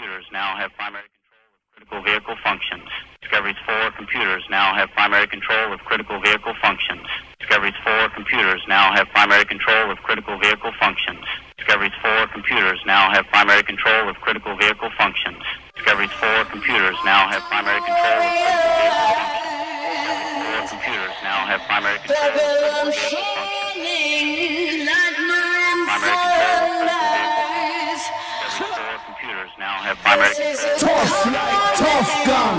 computers now have primary control of critical vehicle functions. Discovery's four computers now have primary control of critical vehicle functions. Discovery's four computers now have primary control of critical vehicle functions. Discovery's four computers now have primary control of critical vehicle functions. Discovery's four computers now have primary control of critical vehicle functions. Discovery's four computers now have primary control of critical vehicle functions. Tough like tough gun.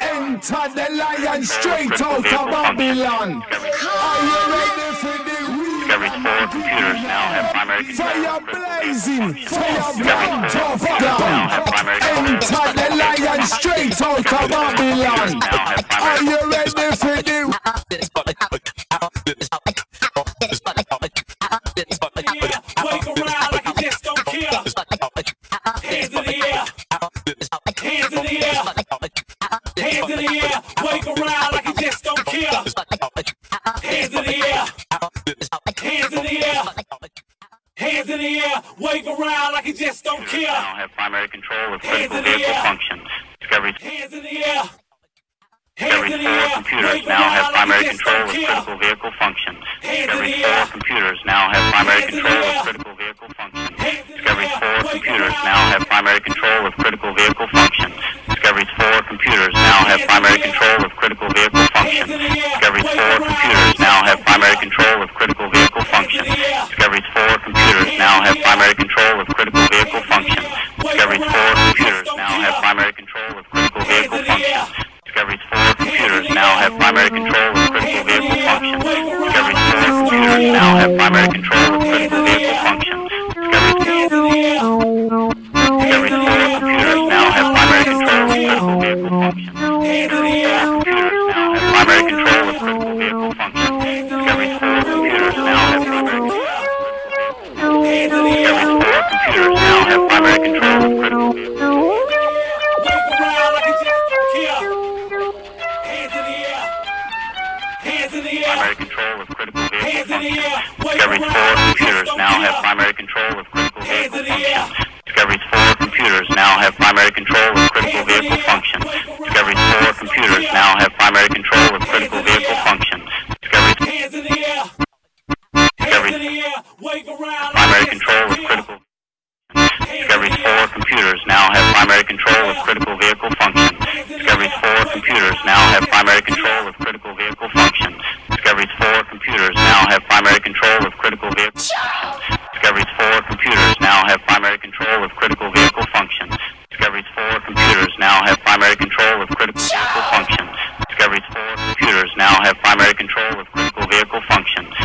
Enter the lion straight out of Babylon. Are you ready for the Discovery's four computers now have primary control fire of critical vehicle blazing? Fire burn tough gun. have primary control of Enter the lion straight out of Babylon. Are you ready for the Wake around Hands in the air. Hands in the air. Hands in the air. Wake around like you just don't care. Hands in the air. Hands in the air. Hands in the air. Wave around like you just don't care. now have primary control of Hands critical in the vehicle air. functions. Discovery's Hands in the air. Hands in the four air. computers Wave now have around like primary you just control don't of care. critical vehicle functions. Hands in Discovery's the four computers now have primary Hands in the control of critical 4 computers now have primary control of critical vehicle functions. Discovery's 4 computers now have primary control of critical vehicle functions. Discovery's 4 computers now have primary control of critical vehicle functions. Discovery's 4 computers now have primary control of critical vehicle functions. Discovery's 4 computers now have primary control of critical vehicle functions. Discovery's 4 computers now have primary control of critical vehicle functions. Discovery's 4 computers now have primary control Discovery's four computers now have primary control of critical vehicle functions. Control of critical vehicle functions.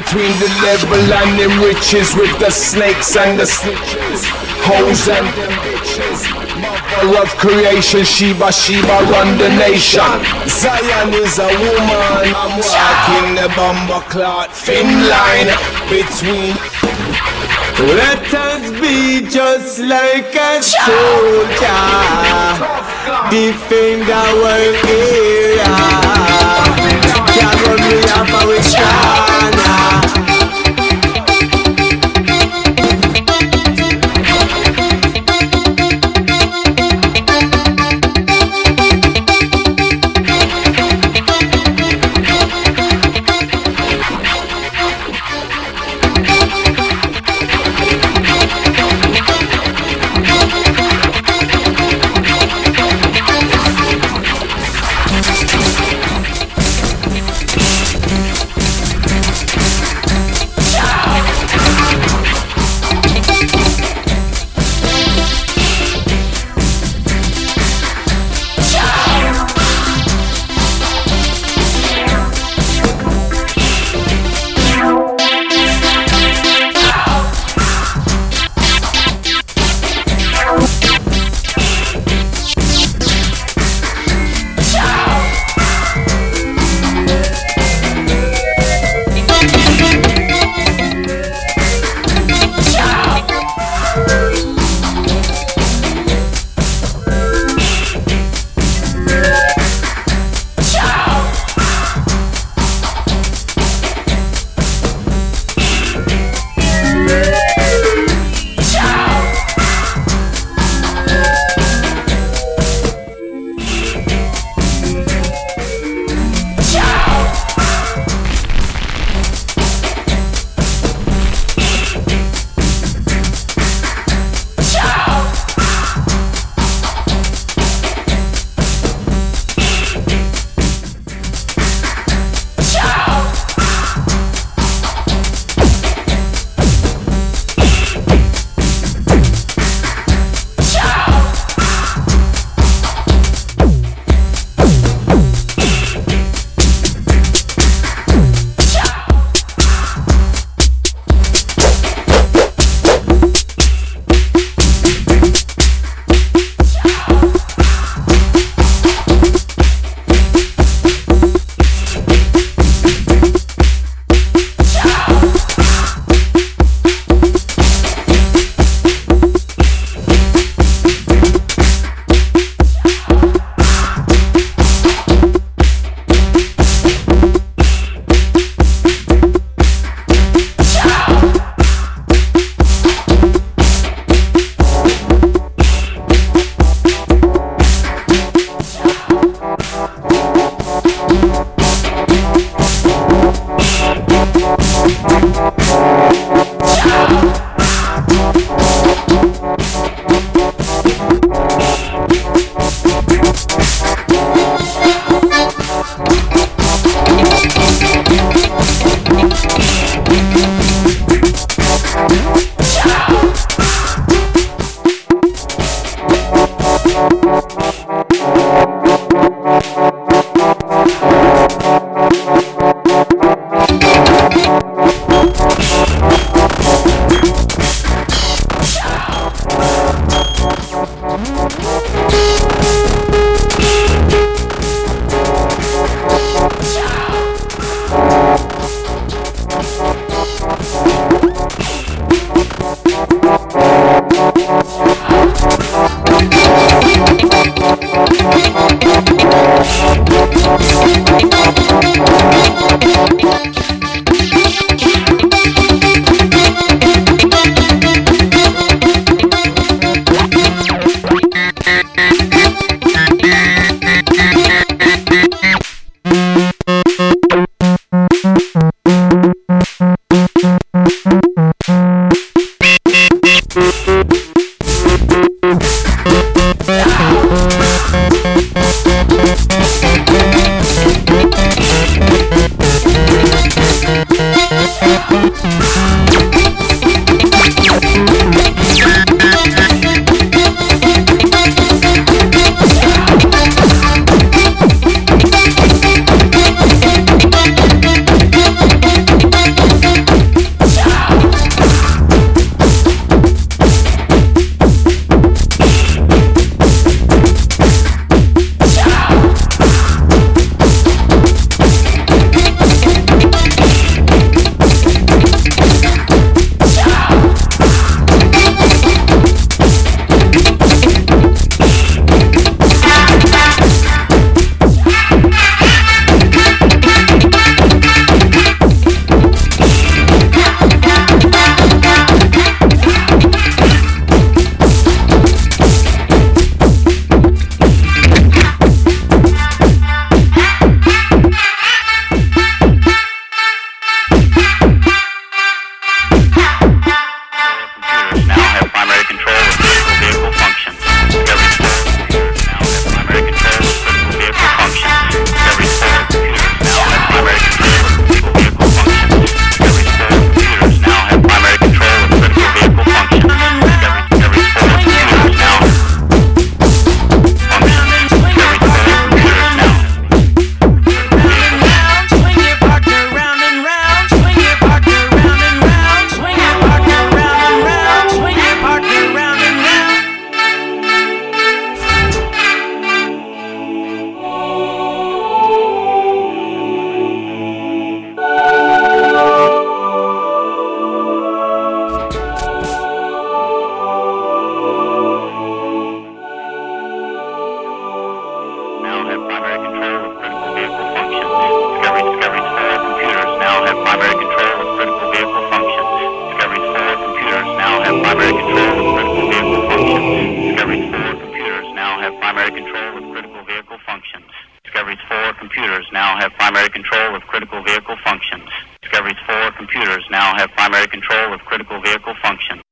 Between the level and the riches with the snakes and the snitches, hoes and them bitches. Mother of creation, Sheba, Sheba run the nation. Zion is a woman. I'm walking the bomber clot thin line between. Let us be just like a soldier, defend our area. Can't run me our corner.